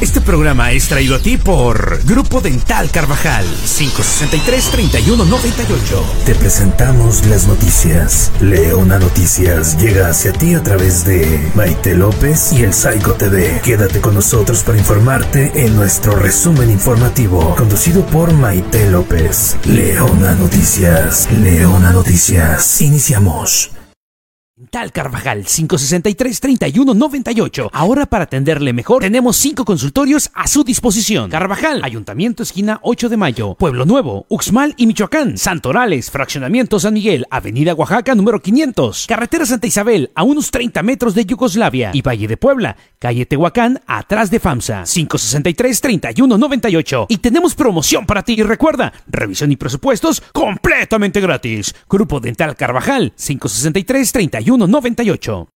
Este programa es traído a ti por Grupo Dental Carvajal 563-3198. Te presentamos las noticias. Leona Noticias llega hacia ti a través de Maite López y el Psycho TV. Quédate con nosotros para informarte en nuestro resumen informativo, conducido por Maite López. Leona Noticias. Leona Noticias. Iniciamos. Tal Carvajal 563-3198. Ahora para atenderle mejor tenemos cinco consultorios a su disposición. Carvajal, Ayuntamiento Esquina 8 de Mayo, Pueblo Nuevo, Uxmal y Michoacán, Santorales, Fraccionamiento San Miguel, Avenida Oaxaca número 500, Carretera Santa Isabel a unos 30 metros de Yugoslavia y Valle de Puebla, calle Tehuacán atrás de FAMSA 563-3198. Y tenemos promoción para ti. Y recuerda, revisión y presupuestos completamente gratis. Grupo Dental Carvajal 563 31 98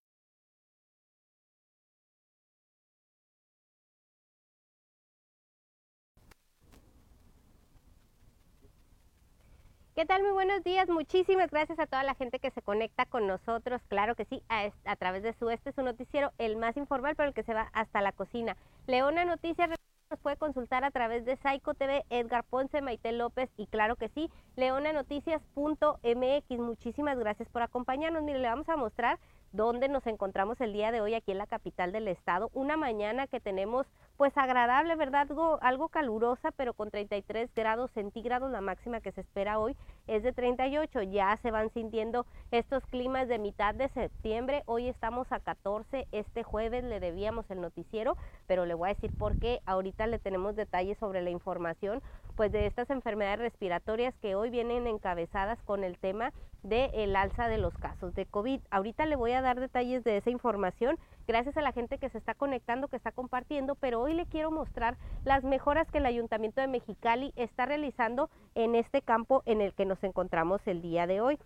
¿Qué tal? Muy buenos días. Muchísimas gracias a toda la gente que se conecta con nosotros. Claro que sí, a, a través de su este su noticiero, el más informal, pero el que se va hasta la cocina. Leona Noticias puede consultar a través de Psycho TV, Edgar Ponce, Maite López y claro que sí, leonanoticias.mx. Muchísimas gracias por acompañarnos. Mire, le vamos a mostrar dónde nos encontramos el día de hoy aquí en la capital del estado. Una mañana que tenemos pues agradable, ¿verdad? Algo, calurosa, pero con 33 grados centígrados, la máxima que se espera hoy es de 38. Ya se van sintiendo estos climas de mitad de septiembre. Hoy estamos a 14, este jueves le debíamos el noticiero, pero le voy a decir por qué. Ahorita le tenemos detalles sobre la información pues de estas enfermedades respiratorias que hoy vienen encabezadas con el tema del el alza de los casos de COVID. Ahorita le voy a dar detalles de esa información gracias a la gente que se está conectando, que está compartiendo, pero hoy le quiero mostrar las mejoras que el Ayuntamiento de Mexicali está realizando en este campo en el que nos encontramos el día de hoy.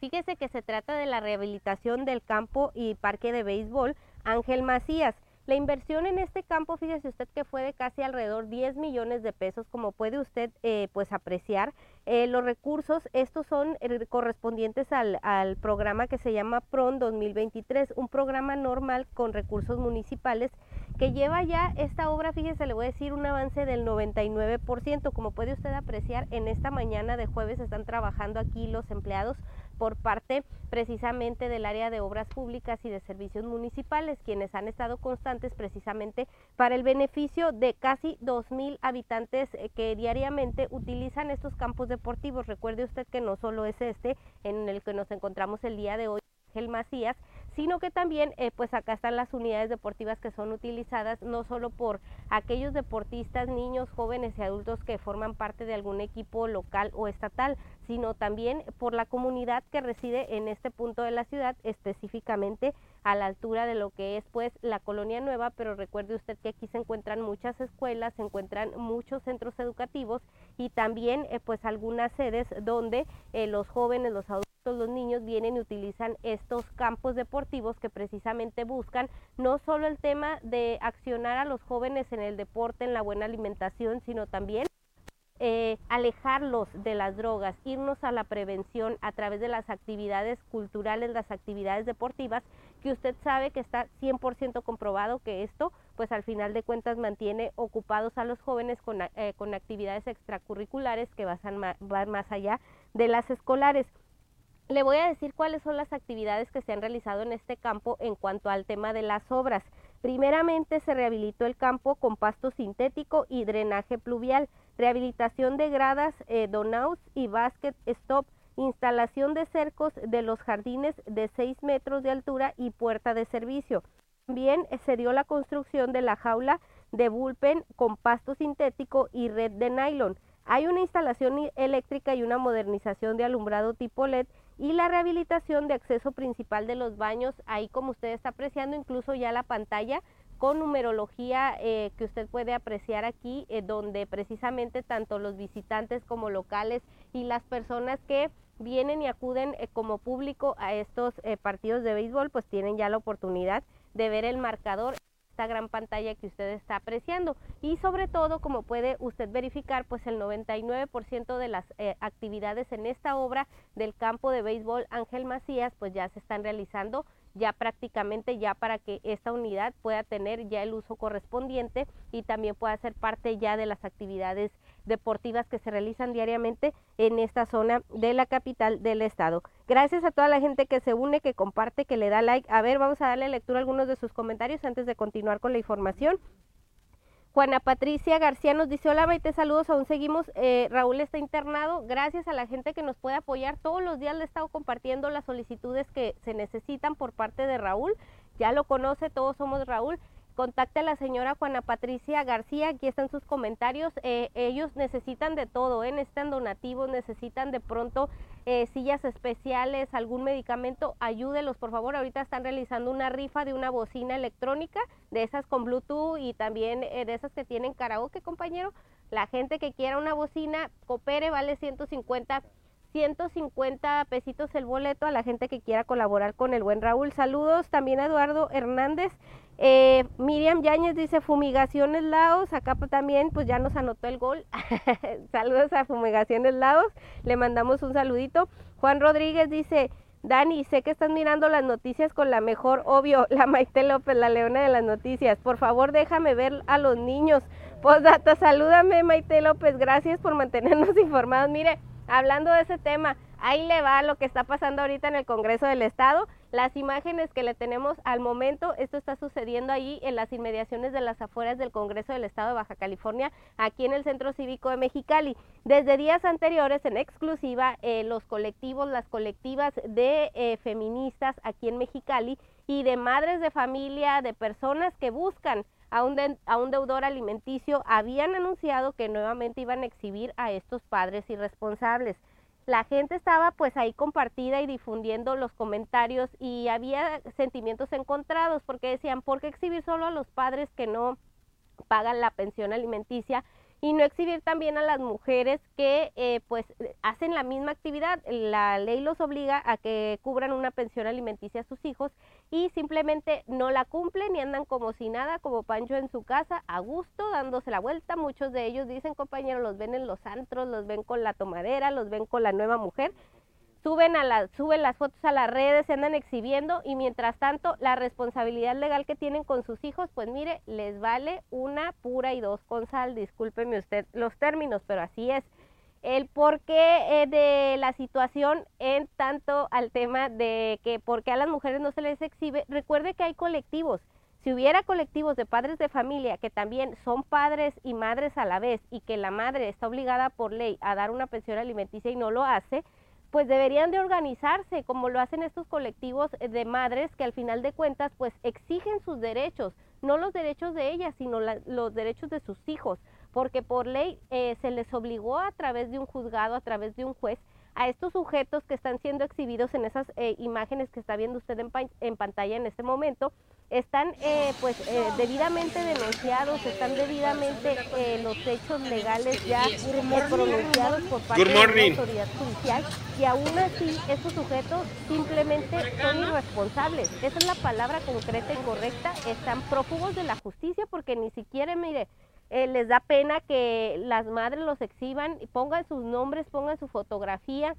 Fíjese que se trata de la rehabilitación del campo y parque de béisbol Ángel Macías. La inversión en este campo, fíjese usted que fue de casi alrededor 10 millones de pesos, como puede usted eh, pues apreciar. Eh, los recursos, estos son correspondientes al, al, programa que se llama PRON 2023, un programa normal con recursos municipales que lleva ya esta obra, fíjese, le voy a decir un avance del 99%. Como puede usted apreciar, en esta mañana de jueves están trabajando aquí los empleados por parte precisamente del área de obras públicas y de servicios municipales, quienes han estado constantes precisamente para el beneficio de casi 2.000 habitantes eh, que diariamente utilizan estos campos deportivos. Recuerde usted que no solo es este en el que nos encontramos el día de hoy, Ángel Macías, sino que también eh, pues acá están las unidades deportivas que son utilizadas no solo por aquellos deportistas, niños, jóvenes y adultos que forman parte de algún equipo local o estatal, sino también por la comunidad que reside en este punto de la ciudad, específicamente a la altura de lo que es pues la colonia nueva, pero recuerde usted que aquí se encuentran muchas escuelas, se encuentran muchos centros educativos y también eh, pues algunas sedes donde eh, los jóvenes, los adultos los niños vienen y utilizan estos campos deportivos que precisamente buscan no solo el tema de accionar a los jóvenes en el deporte, en la buena alimentación, sino también eh, alejarlos de las drogas, irnos a la prevención a través de las actividades culturales, las actividades deportivas, que usted sabe que está 100% comprobado que esto, pues al final de cuentas mantiene ocupados a los jóvenes con, eh, actividades extracurriculares que van más allá de las escolares. Le voy a decir cuáles son las actividades que se han realizado en este campo en cuanto al tema de las obras. Primeramente se rehabilitó el campo con pasto sintético y drenaje pluvial, rehabilitación de gradas, eh, donouts y basket stop, instalación de cercos de los jardines de 6 metros de altura y puerta de servicio. También se dio la construcción de la jaula de bullpen con pasto sintético y red de nylon. Hay una instalación eléctrica y una modernización de alumbrado tipo LED y la rehabilitación de acceso principal de los baños, ahí como usted está apreciando incluso ya la pantalla con numerología eh, que usted puede apreciar aquí, eh, donde precisamente tanto los visitantes como locales y las personas que vienen y acuden eh, como público a estos partidos de béisbol, pues tienen ya la oportunidad de ver el marcador esta gran pantalla que usted está apreciando. Y sobre todo como puede usted verificar pues el 99% de las eh, actividades en esta obra del campo de béisbol Ángel Macías pues ya se están realizando ya prácticamente ya para que esta unidad pueda tener ya el uso correspondiente y también pueda ser parte ya de las actividades deportivas que se realizan diariamente en esta zona de la capital del estado. Gracias a toda la gente que se une, que comparte, que le da like. A ver, vamos a darle lectura a algunos de sus comentarios antes de continuar con la información. Juana Patricia García nos dice, hola Maite, saludos, aún seguimos, eh, Raúl está internado, gracias a la gente que nos puede apoyar, todos los días le he estado compartiendo las solicitudes que se necesitan por parte de Raúl, ya lo conoce, todos somos Raúl, contacte a la señora Juana Patricia García, aquí están sus comentarios, eh, ellos necesitan de todo, ¿eh? necesitan donativos, necesitan de pronto eh, sillas especiales, algún medicamento, ayúdelos por favor, ahorita están realizando una rifa de una bocina electrónica, de esas con Bluetooth y también eh, de esas que tienen karaoke compañero, la gente que quiera una bocina, coopere, vale 150 150 pesitos el boleto a la gente que quiera colaborar con el buen Raúl. Saludos también a Eduardo Hernández. Eh, Miriam Yáñez dice Fumigaciones Laos. Acá también pues ya nos anotó el gol. Saludos a Fumigaciones Laos. Le mandamos un saludito. Juan Rodríguez dice Dani, sé que estás mirando las noticias con la mejor, obvio, la Maite López, la leona de las noticias. Por favor, déjame ver a los niños. Postdata, salúdame Maite López. Gracias por mantenernos informados. Mire, hablando de ese tema, ahí le va lo que está pasando ahorita en el Congreso del Estado. Las imágenes que le tenemos al momento, esto está sucediendo ahí en las inmediaciones de las afueras del Congreso del Estado de Baja California, aquí en el Centro Cívico de Mexicali. Desde días anteriores, en exclusiva, eh, los colectivos, las colectivas de eh, feministas aquí en Mexicali y de madres de familia, de personas que buscan a un, a un deudor alimenticio, habían anunciado que nuevamente iban a exhibir a estos padres irresponsables. La gente estaba pues ahí compartida y difundiendo los comentarios y había sentimientos encontrados porque decían, ¿por qué exhibir solo a los padres que no pagan la pensión alimenticia y no exhibir también a las mujeres que eh, pues hacen la misma actividad. La ley los obliga a que cubran una pensión alimenticia a sus hijos y simplemente no la cumplen y andan como si nada, como Pancho en su casa, a gusto, dándose la vuelta. Muchos de ellos dicen, compañeros, los ven en los antros, los ven con la tomadera, los ven con la nueva mujer suben, a la, suben las fotos a las redes, se andan exhibiendo y mientras tanto la responsabilidad legal que tienen con sus hijos, pues mire, les vale una pura y dos con sal, discúlpeme usted los términos, pero así es. El porqué eh, de la situación en tanto al tema de que por qué a las mujeres no se les exhibe, recuerde que hay colectivos. Si hubiera colectivos de padres de familia que también son padres y madres a la vez y que la madre está obligada por ley a dar una pensión alimenticia y no lo hace, pues deberían de organizarse como lo hacen estos colectivos de madres que al final de cuentas pues exigen sus derechos, no los derechos de ellas, sino los derechos de sus hijos, porque por ley eh, se les obligó a través de un juzgado, a través de un juez, a estos sujetos que están siendo exhibidos en esas eh, imágenes que está viendo usted en, pantalla en este momento, están eh, pues eh, debidamente denunciados, están debidamente los hechos legales ya pronunciados por parte de la autoridad judicial y aún así estos sujetos simplemente son irresponsables. Esa es la palabra concreta y correcta, están prófugos de la justicia porque ni siquiera, mire, eh, les da pena que las madres los exhiban, pongan sus nombres, pongan su fotografía.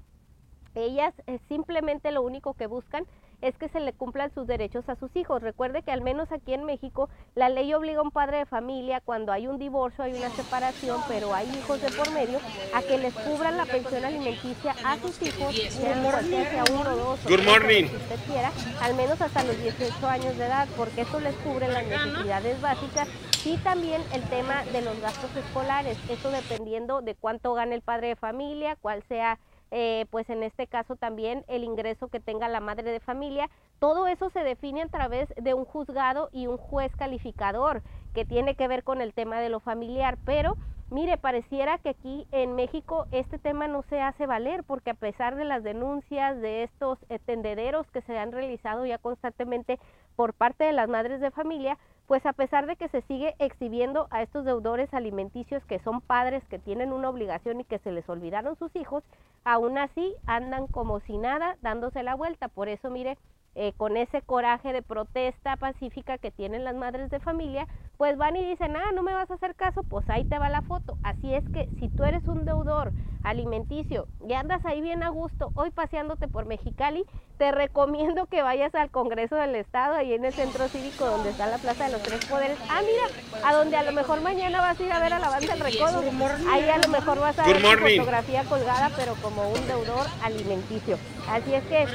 Ellas eh, simplemente lo único que buscan es que se le cumplan sus derechos a sus hijos. Recuerde que al menos aquí en México la ley obliga a un padre de familia cuando hay un divorcio, hay una separación, pero hay hijos de por medio, a que les cubran la pensión alimenticia a sus hijos, sea uno, dos, Good morning. si usted quiera, al menos hasta los 18 años de edad, porque eso les cubre las necesidades básicas y también el tema de los gastos escolares, eso dependiendo de cuánto gane el padre de familia, cuál sea, eh, pues en este caso también el ingreso que tenga la madre de familia. Todo eso se define a través de un juzgado y un juez calificador que tiene que ver con el tema de lo familiar, pero Mire, pareciera que aquí en México este tema no se hace valer porque a pesar de las denuncias de estos tendederos que se han realizado ya constantemente por parte de las madres de familia, pues a pesar de que se sigue exhibiendo a estos deudores alimenticios que son padres que tienen una obligación y que se les olvidaron sus hijos, aún así andan como si nada dándose la vuelta. Por eso, mire, eh, con ese coraje de protesta pacífica que tienen las madres de familia, pues van y dicen, ah, no me vas a hacer caso, pues ahí te va la foto. Así es que si tú eres un deudor alimenticio y andas ahí bien a gusto, hoy paseándote por Mexicali, te recomiendo que vayas al Congreso del Estado, ahí en el centro cívico donde está la Plaza de los Tres Poderes. Ah, mira, a donde a lo mejor mañana vas a ir a ver a la banda del recodo. Ahí a lo mejor vas a ver tu fotografía colgada, pero como un deudor alimenticio. Así es que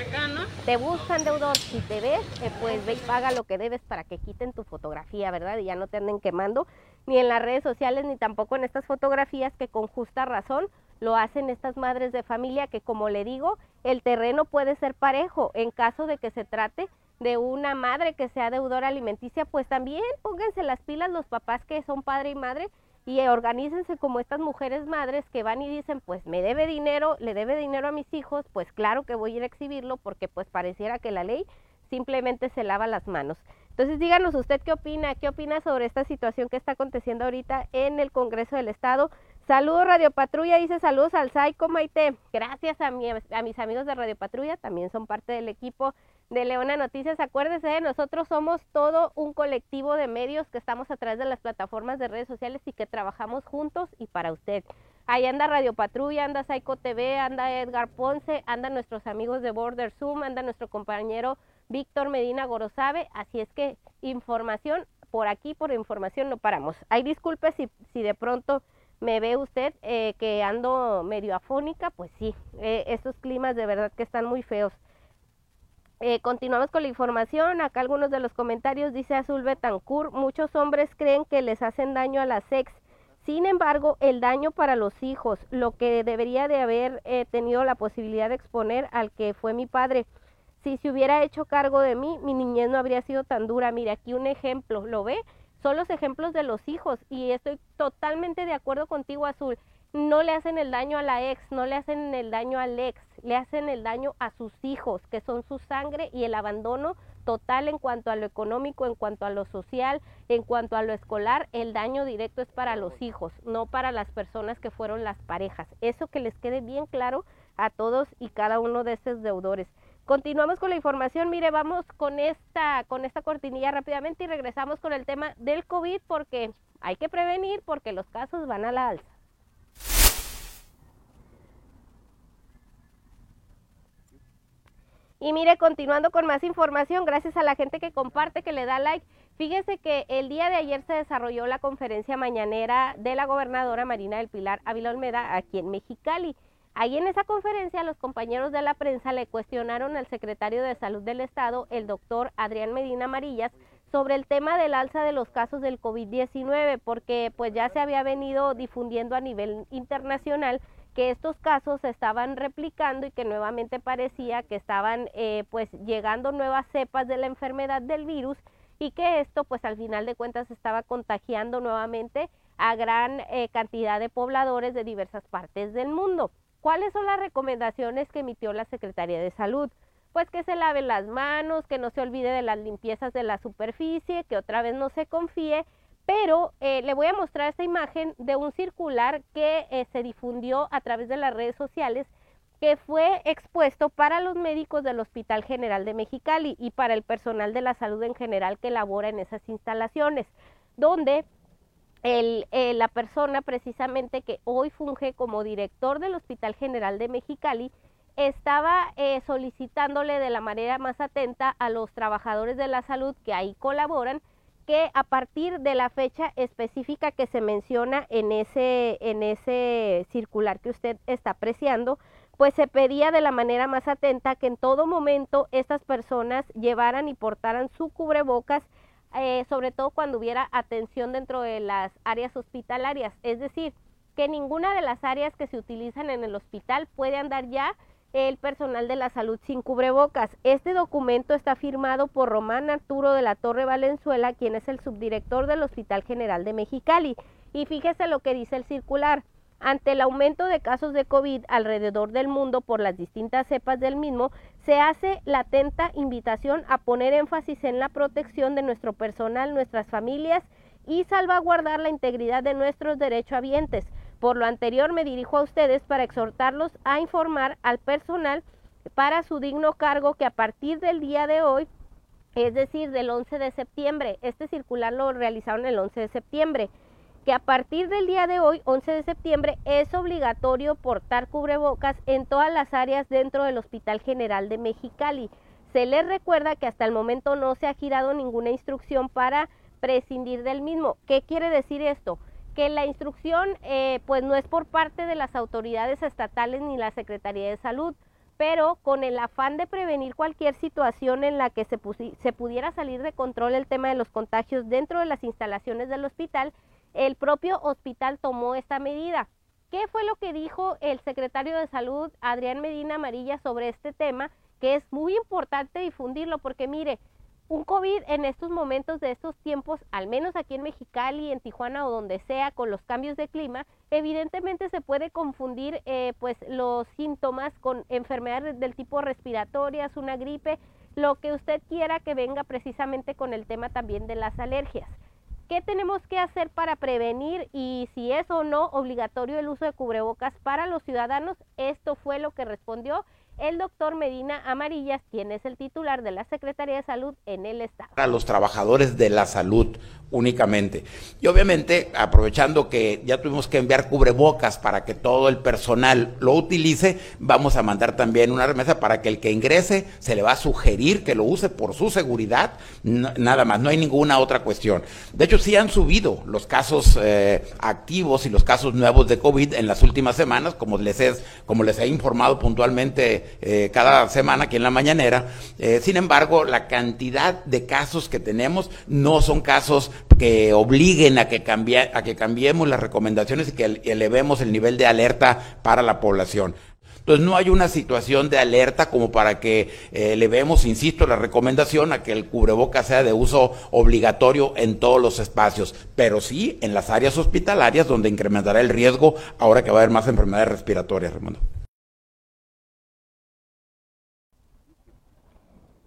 te buscan deudor, si te ves, eh, pues ve y paga lo que debes para que quiten tu fotografía, ¿verdad? Y ya no te anden quemando ni en las redes sociales ni tampoco en estas fotografías que con justa razón lo hacen estas madres de familia que como le digo, el terreno puede ser parejo en caso de que se trate de una madre que sea deudora alimenticia, pues también pónganse las pilas los papás que son padre y madre y organícense como estas mujeres madres que van y dicen, pues me debe dinero, le debe dinero a mis hijos, pues claro que voy a ir a exhibirlo porque pues pareciera que la ley simplemente se lava las manos. Entonces díganos usted qué opina, qué opina sobre esta situación que está aconteciendo ahorita en el Congreso del Estado. Saludos Radio Patrulla, dice saludos al Saico Maite. Gracias a, a mis amigos de Radio Patrulla, también son parte del equipo de Leona Noticias. Acuérdese, nosotros somos todo un colectivo de medios que estamos a través de las plataformas de redes sociales y que trabajamos juntos y para usted. Ahí anda Radio Patrulla, anda Saico TV, anda Edgar Ponce, anda nuestros amigos de Border Zoom, anda nuestro compañero Víctor Medina Gorosabe. Así es que información por aquí, por información no paramos. Hay disculpe si, si de pronto me ve usted eh, que ando medio afónica, pues sí, eh, estos climas de verdad que están muy feos. Eh, continuamos con la información. Acá algunos de los comentarios dice Azul Betancourt. Muchos hombres creen que les hacen daño a la sex. Sin embargo, el daño para los hijos, lo que debería de haber tenido la posibilidad de exponer al que fue mi padre. Si se hubiera hecho cargo de mí, mi niñez no habría sido tan dura. Mire, aquí un ejemplo, ¿lo ve? Son los ejemplos de los hijos y estoy totalmente de acuerdo contigo, Azul. No le hacen el daño a la ex, no le hacen el daño al ex, le hacen el daño a sus hijos, que son su sangre y el abandono total en cuanto a lo económico, en cuanto a lo social, en cuanto a lo escolar, el daño directo es para los hijos, no para las personas que fueron las parejas. Eso que les quede bien claro a todos y cada uno de estos deudores. Continuamos con la información. Mire, vamos con esta, con esta cortinilla rápidamente y regresamos con el tema del COVID porque hay que prevenir porque los casos van a la alza. Y mire, continuando con más información, gracias a la gente que comparte, que le da like. Fíjese que el día de ayer se desarrolló la conferencia mañanera de la gobernadora Marina del Pilar Ávila Olmeda aquí en Mexicali. Ahí en esa conferencia los compañeros de la prensa le cuestionaron al secretario de Salud del Estado, el doctor Adrián Medina Amarillas, sobre el tema del alza de los casos del COVID-19, porque pues ya se había venido difundiendo a nivel internacional que estos casos se estaban replicando y que nuevamente parecía que estaban eh, pues llegando nuevas cepas de la enfermedad del virus y que esto pues al final de cuentas estaba contagiando nuevamente a gran eh, cantidad de pobladores de diversas partes del mundo. ¿Cuáles son las recomendaciones que emitió la Secretaría de Salud? Pues que se lave las manos, que no se olvide de las limpiezas de la superficie, que otra vez no se confíe, pero eh, le voy a mostrar esta imagen de un circular que eh, se difundió a través de las redes sociales que fue expuesto para los médicos del Hospital General de Mexicali y para el personal de la salud en general que labora en esas instalaciones, donde el, eh, la persona precisamente que hoy funge como director del Hospital General de Mexicali estaba eh, solicitándole de la manera más atenta a los trabajadores de la salud que ahí colaboran que a partir de la fecha específica que se menciona en ese, en ese circular que usted está apreciando, pues se pedía de la manera más atenta que en todo momento estas personas llevaran y portaran su cubrebocas eh, sobre todo cuando hubiera atención dentro de las áreas hospitalarias. Es decir, que ninguna de las áreas que se utilizan en el hospital puede andar ya el personal de la salud sin cubrebocas. Este documento está firmado por Román Arturo de la Torre Valenzuela, quien es el subdirector del Hospital General de Mexicali. Y fíjese lo que dice el circular. Ante el aumento de casos de COVID alrededor del mundo por las distintas cepas del mismo, se hace la atenta invitación a poner énfasis en la protección de nuestro personal, nuestras familias y salvaguardar la integridad de nuestros derechohabientes. Por lo anterior, me dirijo a ustedes para exhortarlos a informar al personal para su digno cargo que a partir del día de hoy, es decir, del 11 de septiembre, este circular lo realizaron el 11 de septiembre, que a partir del día de hoy, 11 de septiembre, es obligatorio portar cubrebocas en todas las áreas dentro del Hospital General de Mexicali. Se les recuerda que hasta el momento no se ha girado ninguna instrucción para prescindir del mismo. ¿Qué quiere decir esto? Que la instrucción eh, pues no es por parte de las autoridades estatales ni la Secretaría de Salud, pero con el afán de prevenir cualquier situación en la que se, se pudiera salir de control el tema de los contagios dentro de las instalaciones del hospital, el propio hospital tomó esta medida. ¿Qué fue lo que dijo el secretario de Salud, Adrián Medina Amarilla, sobre este tema? Que es muy importante difundirlo porque mire, un COVID en estos momentos de estos tiempos, al menos aquí en Mexicali, en Tijuana o donde sea, con los cambios de clima, evidentemente se puede confundir eh, pues los síntomas con enfermedades del tipo respiratorias, una gripe, lo que usted quiera que venga precisamente con el tema también de las alergias. ¿Qué tenemos que hacer para prevenir y si es o no obligatorio el uso de cubrebocas para los ciudadanos? Esto fue lo que respondió el doctor Medina Amarillas, quien es el titular de la Secretaría de Salud en el Estado. A los trabajadores de la salud únicamente. Y obviamente, aprovechando que ya tuvimos que enviar cubrebocas para que todo el personal lo utilice, vamos a mandar también una remesa para que el que ingrese se le va a sugerir que lo use por su seguridad, nada más, no hay ninguna otra cuestión. De hecho, sí han subido los casos eh, activos y los casos nuevos de COVID en las últimas semanas, como les, he, como les he informado puntualmente eh, cada semana aquí en la mañanera. Eh, sin embargo, la cantidad de casos que tenemos no son casos que obliguen a que, a que cambiemos las recomendaciones y que elevemos el nivel de alerta para la población. Entonces no hay una situación de alerta como para que eh, elevemos, insisto, la recomendación a que el cubreboca sea de uso obligatorio en todos los espacios, pero sí en las áreas hospitalarias donde incrementará el riesgo ahora que va a haber más enfermedades respiratorias, Ramón.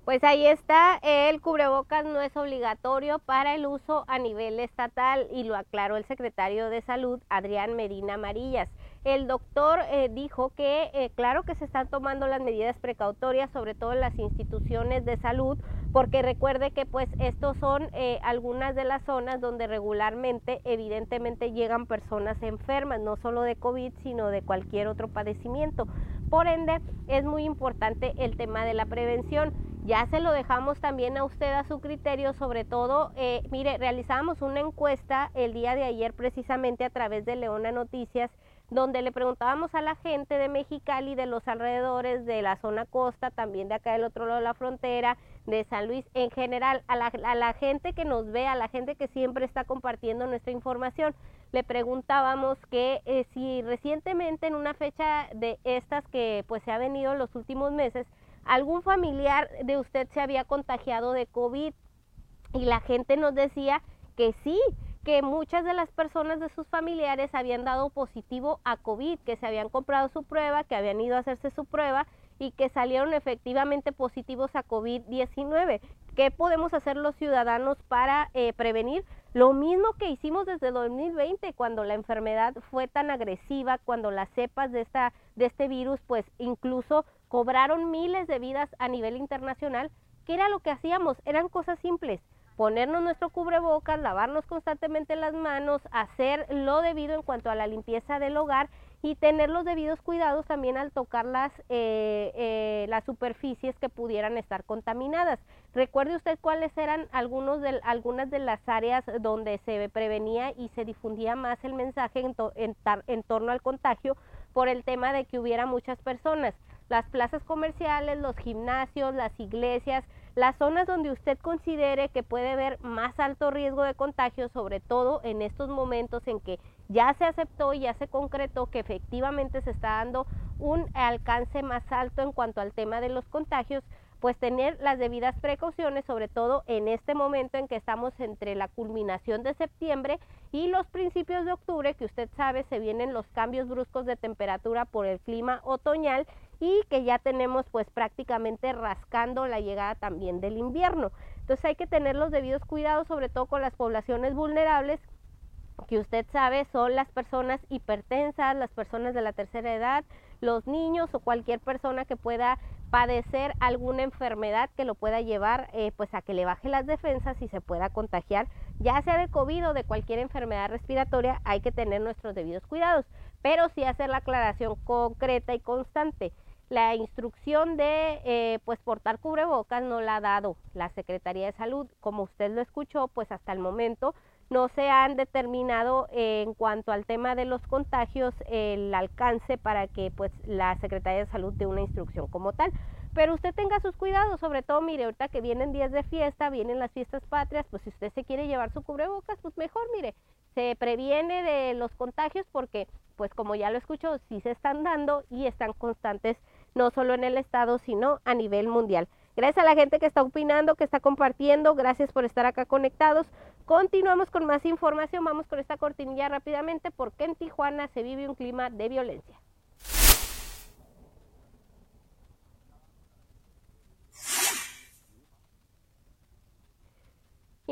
Pues ahí está, el cubrebocas no es obligatorio para el uso a nivel estatal y lo aclaró el secretario de Salud, Adrián Medina Amarillas. El doctor eh, dijo que eh, claro que se están tomando las medidas precautorias, sobre todo en las instituciones de salud, porque recuerde que pues estos son eh, algunas de las zonas donde regularmente evidentemente llegan personas enfermas, no solo de COVID, sino de cualquier otro padecimiento. Por ende, es muy importante el tema de la prevención. Ya se lo dejamos también a usted a su criterio, sobre todo, eh, mire, realizamos una encuesta el día de ayer precisamente a través de Leona Noticias, donde le preguntábamos a la gente de Mexicali, de los alrededores, de la zona costa, también de acá del otro lado de la frontera, de San Luis, en general, a la, gente que nos ve, a la gente que siempre está compartiendo nuestra información, le preguntábamos que eh, si recientemente en una fecha de estas que pues se ha venido en los últimos meses, algún familiar de usted se había contagiado de COVID y la gente nos decía que sí, que muchas de las personas de sus familiares habían dado positivo a COVID, que se habían comprado su prueba, que habían ido a hacerse su prueba y que salieron efectivamente positivos a COVID-19. ¿Qué podemos hacer los ciudadanos para eh, prevenir? Lo mismo que hicimos desde 2020, cuando la enfermedad fue tan agresiva, cuando las cepas de, esta, de este virus, pues incluso cobraron miles de vidas a nivel internacional. ¿Qué era lo que hacíamos? Eran cosas simples. Ponernos nuestro cubrebocas, lavarnos constantemente las manos, hacer lo debido en cuanto a la limpieza del hogar y tener los debidos cuidados también al tocar las, eh, eh, las superficies que pudieran estar contaminadas. Recuerde usted cuáles eran algunos de, algunas de las áreas donde se prevenía y se difundía más el mensaje en, en torno al contagio por el tema de que hubiera muchas personas las plazas comerciales, los gimnasios, las iglesias, las zonas donde usted considere que puede haber más alto riesgo de contagio, sobre todo en estos momentos en que ya se aceptó y ya se concretó que efectivamente se está dando un alcance más alto en cuanto al tema de los contagios, pues tener las debidas precauciones, sobre todo en este momento en que estamos entre la culminación de septiembre y los principios de octubre, que usted sabe se vienen los cambios bruscos de temperatura por el clima otoñal y que ya tenemos pues prácticamente rascando la llegada también del invierno. Entonces hay que tener los debidos cuidados, sobre todo con las poblaciones vulnerables que usted sabe son las personas hipertensas, las personas de la tercera edad, los niños o cualquier persona que pueda padecer alguna enfermedad que lo pueda llevar eh, pues a que le baje las defensas y se pueda contagiar, ya sea de COVID o de cualquier enfermedad respiratoria, hay que tener nuestros debidos cuidados, pero sí hacer la aclaración concreta y constante. La instrucción de eh, pues portar cubrebocas no la ha dado la Secretaría de Salud, como usted lo escuchó, pues hasta el momento no se han determinado en cuanto al tema de los contagios el alcance para que pues la Secretaría de Salud dé una instrucción como tal. Pero usted tenga sus cuidados, sobre todo, mire, ahorita que vienen días de fiesta, vienen las fiestas patrias, pues si usted se quiere llevar su cubrebocas, pues mejor, mire, se previene de los contagios porque, pues como ya lo escuchó, sí se están dando y están constantes, no solo en el estado, sino a nivel mundial. Gracias a la gente que está opinando, que está compartiendo, gracias por estar acá conectados. Continuamos con más información, vamos con esta cortinilla rápidamente porque en Tijuana se vive un clima de violencia.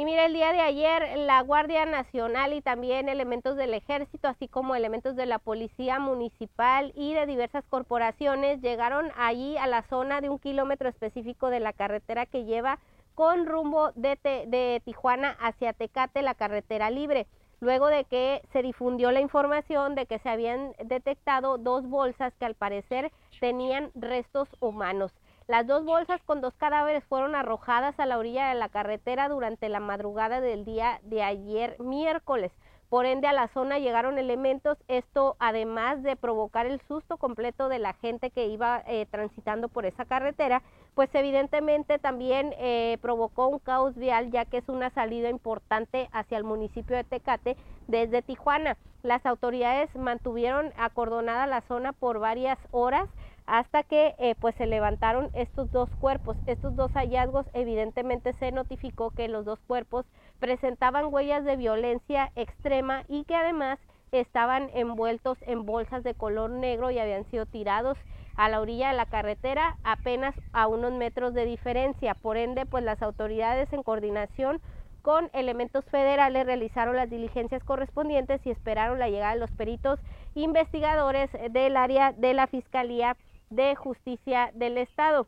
Mira, el día de ayer la Guardia Nacional y también elementos del ejército, así como elementos de la Policía Municipal y de diversas corporaciones llegaron allí a la zona de un kilómetro específico de la carretera que lleva con rumbo de, de Tijuana hacia Tecate, la carretera libre luego de que se difundió la información de que se habían detectado dos bolsas que al parecer tenían restos humanos. Las dos bolsas con dos cadáveres fueron arrojadas a la orilla de la carretera durante la madrugada del día de ayer miércoles. Por ende, a la zona llegaron elementos, esto además de provocar el susto completo de la gente que iba eh, transitando por esa carretera, pues evidentemente también eh, provocó un caos vial ya que es una salida importante hacia el municipio de Tecate desde Tijuana. Las autoridades mantuvieron acordonada la zona por varias horas hasta que eh, pues se levantaron estos dos cuerpos. Estos dos hallazgos evidentemente se notificó que los dos cuerpos presentaban huellas de violencia extrema y que además estaban envueltos en bolsas de color negro y habían sido tirados a la orilla de la carretera apenas a unos metros de diferencia. Por ende, pues las autoridades en coordinación con elementos federales realizaron las diligencias correspondientes y esperaron la llegada de los peritos investigadores del área de la Fiscalía de Justicia del Estado.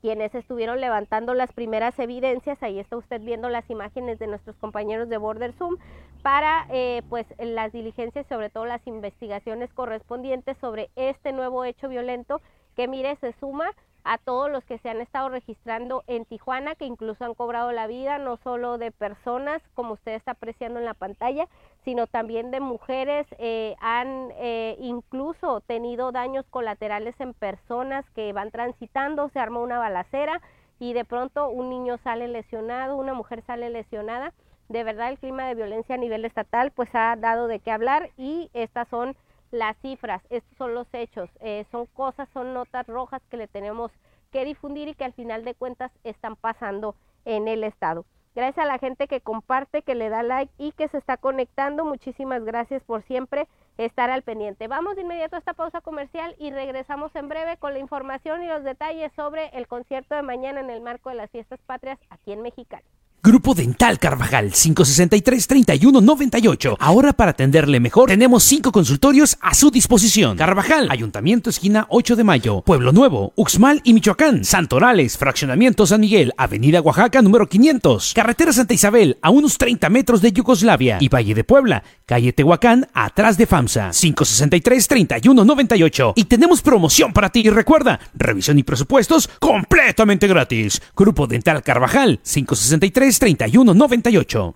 Quienes estuvieron levantando las primeras evidencias, ahí está usted viendo las imágenes de nuestros compañeros de Border Zoom, para eh, pues las diligencias, sobre todo las investigaciones correspondientes sobre este nuevo hecho violento que mire se suma a todos los que se han estado registrando en Tijuana, que incluso han cobrado la vida, no solo de personas, como usted está apreciando en la pantalla, sino también de mujeres, eh, han eh, incluso tenido daños colaterales en personas que van transitando, se arma una balacera y de pronto un niño sale lesionado, una mujer sale lesionada. De verdad el clima de violencia a nivel estatal pues ha dado de qué hablar y estas son las cifras, estos son los hechos, eh, son cosas, son notas rojas que le tenemos que difundir y que al final de cuentas están pasando en el estado. Gracias a la gente que comparte, que le da like y que se está conectando. Muchísimas gracias por siempre estar al pendiente. Vamos de inmediato a esta pausa comercial y regresamos en breve con la información y los detalles sobre el concierto de mañana en el marco de las fiestas patrias aquí en Mexicali. Grupo Dental Carvajal 563-3198. Ahora para atenderle mejor tenemos cinco consultorios a su disposición. Carvajal, Ayuntamiento esquina 8 de Mayo, Pueblo Nuevo, Uxmal y Michoacán, Santorales, Fraccionamiento San Miguel, Avenida Oaxaca número 500, Carretera Santa Isabel a unos 30 metros de Yugoslavia y Valle de Puebla, calle Tehuacán atrás de FAMSA 563-3198. Y tenemos promoción para ti y recuerda, revisión y presupuestos completamente gratis. Grupo Dental Carvajal 563 3198.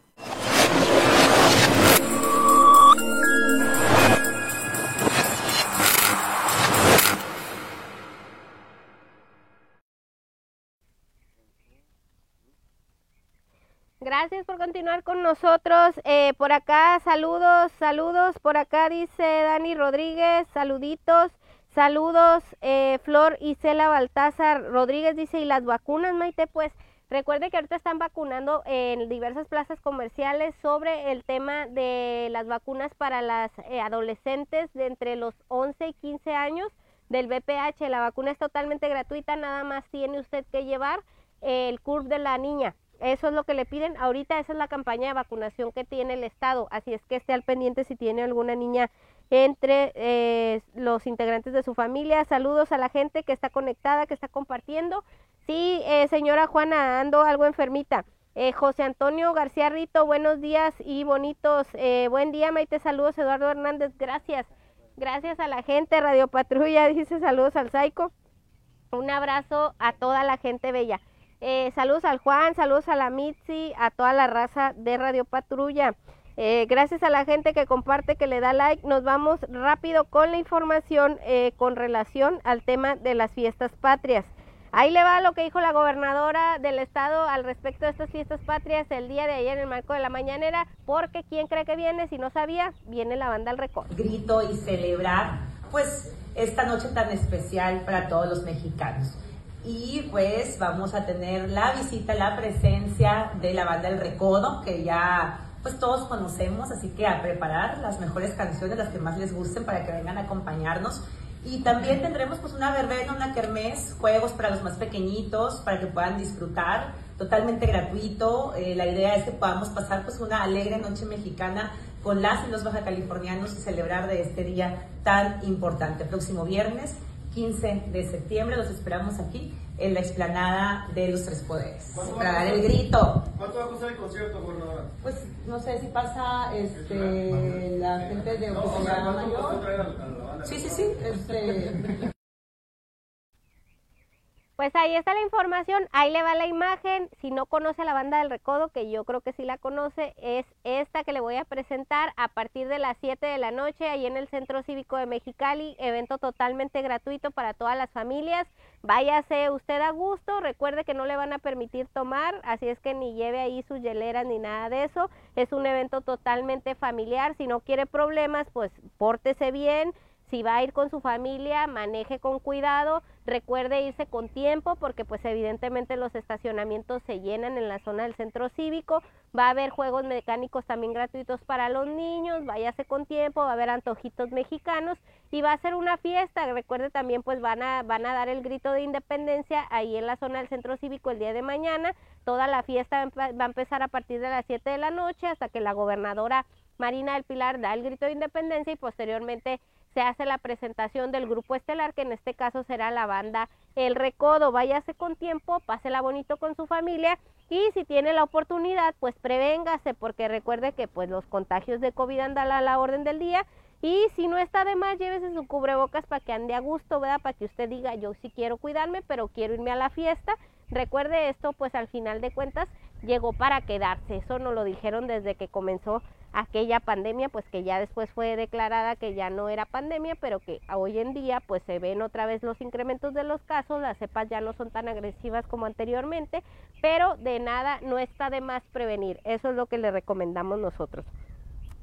Gracias por continuar con nosotros. Eh, por acá, saludos, saludos. Por acá dice Dani Rodríguez, saluditos. Saludos, eh, Flor Isela Baltázar Rodríguez dice, ¿y las vacunas, Maite? Pues Recuerde que ahorita están vacunando en diversas plazas comerciales sobre el tema de las vacunas para las eh, adolescentes de entre los 11 y 15 años del BPH. La vacuna es totalmente gratuita, nada más tiene usted que llevar el CURP de la niña. Eso es lo que le piden. Ahorita esa es la campaña de vacunación que tiene el Estado. Así es que esté al pendiente si tiene alguna niña entre eh, los integrantes de su familia. Saludos a la gente que está conectada, que está compartiendo. Sí, eh, señora Juana, ando algo enfermita. Eh, José Antonio García Rito, buenos días y bonitos. buen día, Maite, saludos. Eduardo Hernández, gracias. Gracias a la gente. Radio Patrulla dice saludos al Saico. Un abrazo a toda la gente bella. saludos al Juan, saludos a la Mitzi, a toda la raza de Radio Patrulla. Eh, gracias a la gente que comparte, que le da like, nos vamos rápido con la información eh, con relación al tema de las fiestas patrias. Ahí le va lo que dijo la gobernadora del estado al respecto de estas fiestas patrias el día de ayer en el marco de la mañanera, porque ¿quién cree que viene? Si no sabía, viene la banda al récord. Grito y celebrar, pues, esta noche tan especial para todos los mexicanos. Y pues vamos a tener la visita, la presencia de la banda El Recodo, que ya pues todos conocemos, así que a preparar las mejores canciones, las que más les gusten para que vengan a acompañarnos. Y también tendremos pues una verbena, una kermés, juegos para los más pequeñitos, para que puedan disfrutar, totalmente gratuito. Eh, la idea es que podamos pasar pues una alegre noche mexicana con las y los baja californianos y celebrar de este día tan importante. Próximo viernes, 15 de septiembre, los esperamos aquí en la explanada de los Tres Poderes. Para dar el grito. ¿Cuánto va a costar el concierto, gobernadora? Pues no sé si pasa este, la gente de Oficina Mayor. Sí, sí, sí. Este, pues ahí está la información, ahí le va la imagen. Si no conoce la banda del Recodo, que yo creo que sí la conoce, es esta que le voy a presentar a partir de las 7 de la noche ahí en el Centro Cívico de Mexicali. Evento totalmente gratuito para todas las familias. Váyase usted a gusto, recuerde que no le van a permitir tomar, así es que ni lleve ahí sus hieleras ni nada de eso. Es un evento totalmente familiar. Si no quiere problemas, pues pórtese bien si va a ir con su familia, maneje con cuidado, recuerde irse con tiempo porque pues evidentemente los estacionamientos se llenan en la zona del centro cívico, va a haber juegos mecánicos también gratuitos para los niños, váyase con tiempo, va a haber antojitos mexicanos y va a ser una fiesta, recuerde también pues van a, van a dar el grito de independencia ahí en la zona del centro cívico el día de mañana, toda la fiesta va a empezar a partir de las 7 de la noche hasta que la gobernadora Marina del Pilar da el grito de independencia y posteriormente se hace la presentación del grupo estelar, que en este caso será la banda El Recodo. Váyase con tiempo, pásela bonito con su familia y si tiene la oportunidad, pues prevéngase, porque recuerde que pues los contagios de COVID andan a la orden del día. Y si no está de más, llévese su cubrebocas para que ande a gusto, ¿verdad? Para que usted diga, yo sí quiero cuidarme, pero quiero irme a la fiesta. Recuerde esto, pues al final de cuentas llegó para quedarse. Eso nos lo dijeron desde que comenzó aquella pandemia, pues que ya después fue declarada que ya no era pandemia, pero que hoy en día pues se ven otra vez los incrementos de los casos, las cepas ya no son tan agresivas como anteriormente, pero de nada no está de más prevenir, eso es lo que le recomendamos nosotros.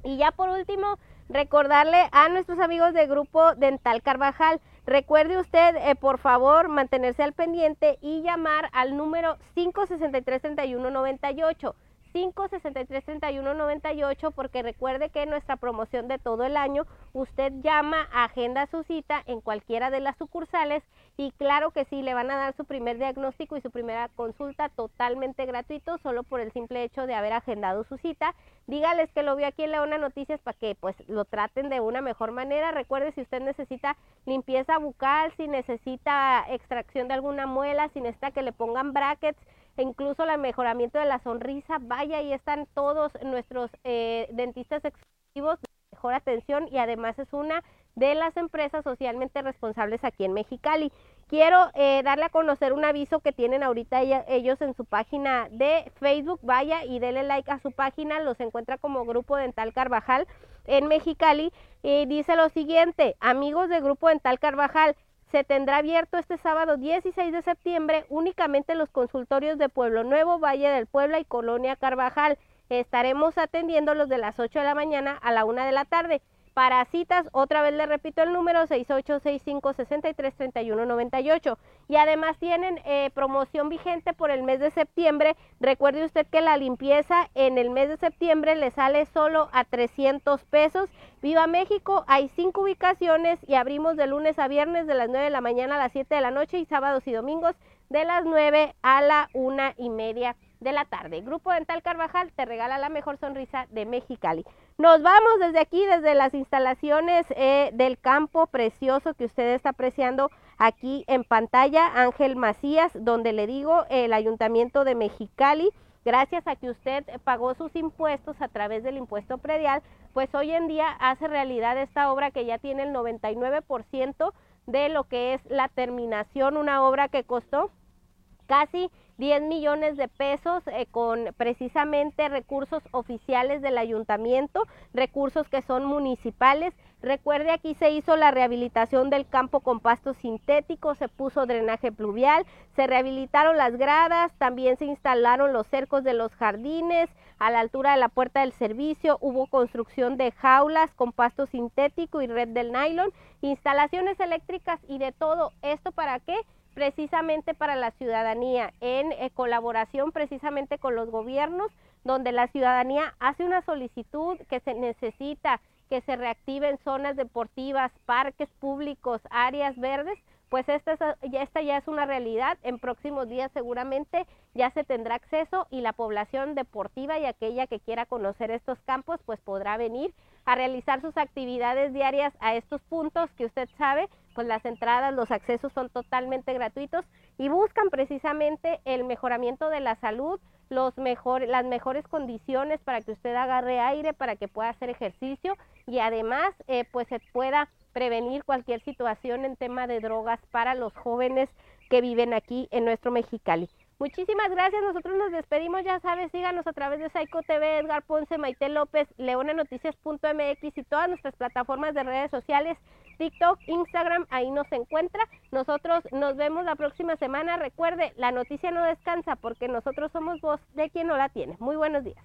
Y ya por último, recordarle a nuestros amigos del grupo Dental Carvajal, recuerde usted eh, por favor mantenerse al pendiente y llamar al número 563 3198 563-3198 porque recuerde que nuestra promoción de todo el año usted llama, agenda su cita en cualquiera de las sucursales y claro que sí, le van a dar su primer diagnóstico y su primera consulta totalmente gratuito solo por el simple hecho de haber agendado su cita. Dígales que lo vio aquí en Leona Noticias para que pues lo traten de una mejor manera. Recuerde si usted necesita limpieza bucal, si necesita extracción de alguna muela, si necesita que le pongan brackets, e incluso el mejoramiento de la sonrisa, vaya, ahí están todos nuestros eh, dentistas exclusivos de mejor atención y además es una de las empresas socialmente responsables aquí en Mexicali. Quiero eh, darle a conocer un aviso que tienen ahorita ellos en su página de Facebook. Vaya y dele like a su página, los encuentra como Grupo Dental Carvajal en Mexicali. Y dice lo siguiente, amigos de Grupo Dental Carvajal, se tendrá abierto este sábado 16 de septiembre únicamente los consultorios de Pueblo Nuevo, Valle del Puebla y Colonia Carvajal. Estaremos atendiéndolos de las 8 de la mañana a la 1 de la tarde. Para citas, otra vez le repito el número 6865-633198. Y además tienen eh, promoción vigente por el mes de septiembre. Recuerde usted que la limpieza en el mes de septiembre le sale solo a 300 pesos. Viva México, hay cinco ubicaciones y abrimos de lunes a viernes de las 9 de la mañana a las 7 de la noche y sábados y domingos de las 9 a la una y media de la tarde. Grupo Dental Carvajal te regala la mejor sonrisa de Mexicali. Nos vamos desde aquí, desde las instalaciones eh, del campo precioso que usted está apreciando aquí en pantalla, Ángel Macías, donde le digo el Ayuntamiento de Mexicali, gracias a que usted pagó sus impuestos a través del impuesto predial, pues hoy en día hace realidad esta obra que ya tiene el 99% de lo que es la terminación, una obra que costó casi 10 millones de pesos eh, con precisamente recursos oficiales del ayuntamiento, recursos que son municipales. Recuerde, aquí se hizo la rehabilitación del campo con pasto sintético, se puso drenaje pluvial, se rehabilitaron las gradas, también se instalaron los cercos de los jardines, a la altura de la puerta del servicio hubo construcción de jaulas con pasto sintético y red del nylon, instalaciones eléctricas y de todo. ¿Esto para qué? Precisamente para la ciudadanía, en eh, colaboración precisamente con los gobiernos, donde la ciudadanía hace una solicitud que se necesita que se reactiven zonas deportivas, parques públicos, áreas verdes, pues esta, ya, esta ya es una realidad. En próximos días seguramente ya se tendrá acceso y la población deportiva y aquella que quiera conocer estos campos, pues podrá venir a realizar sus actividades diarias a estos puntos que usted sabe, pues las entradas, los accesos son totalmente gratuitos y buscan precisamente el mejoramiento de la salud, los mejor, las mejores condiciones para que usted agarre aire, para que pueda hacer ejercicio y además eh, pues se pueda prevenir cualquier situación en tema de drogas para los jóvenes que viven aquí en nuestro Mexicali. Muchísimas gracias, nosotros nos despedimos, ya sabes, síganos a través de Psycho TV, Edgar Ponce, Maite López, leonanoticias.mx y todas nuestras plataformas de redes sociales, TikTok, Instagram, ahí nos encuentra. Nosotros nos vemos la próxima semana. Recuerde, la noticia no descansa porque nosotros somos voz de quien no la tiene. Muy buenos días.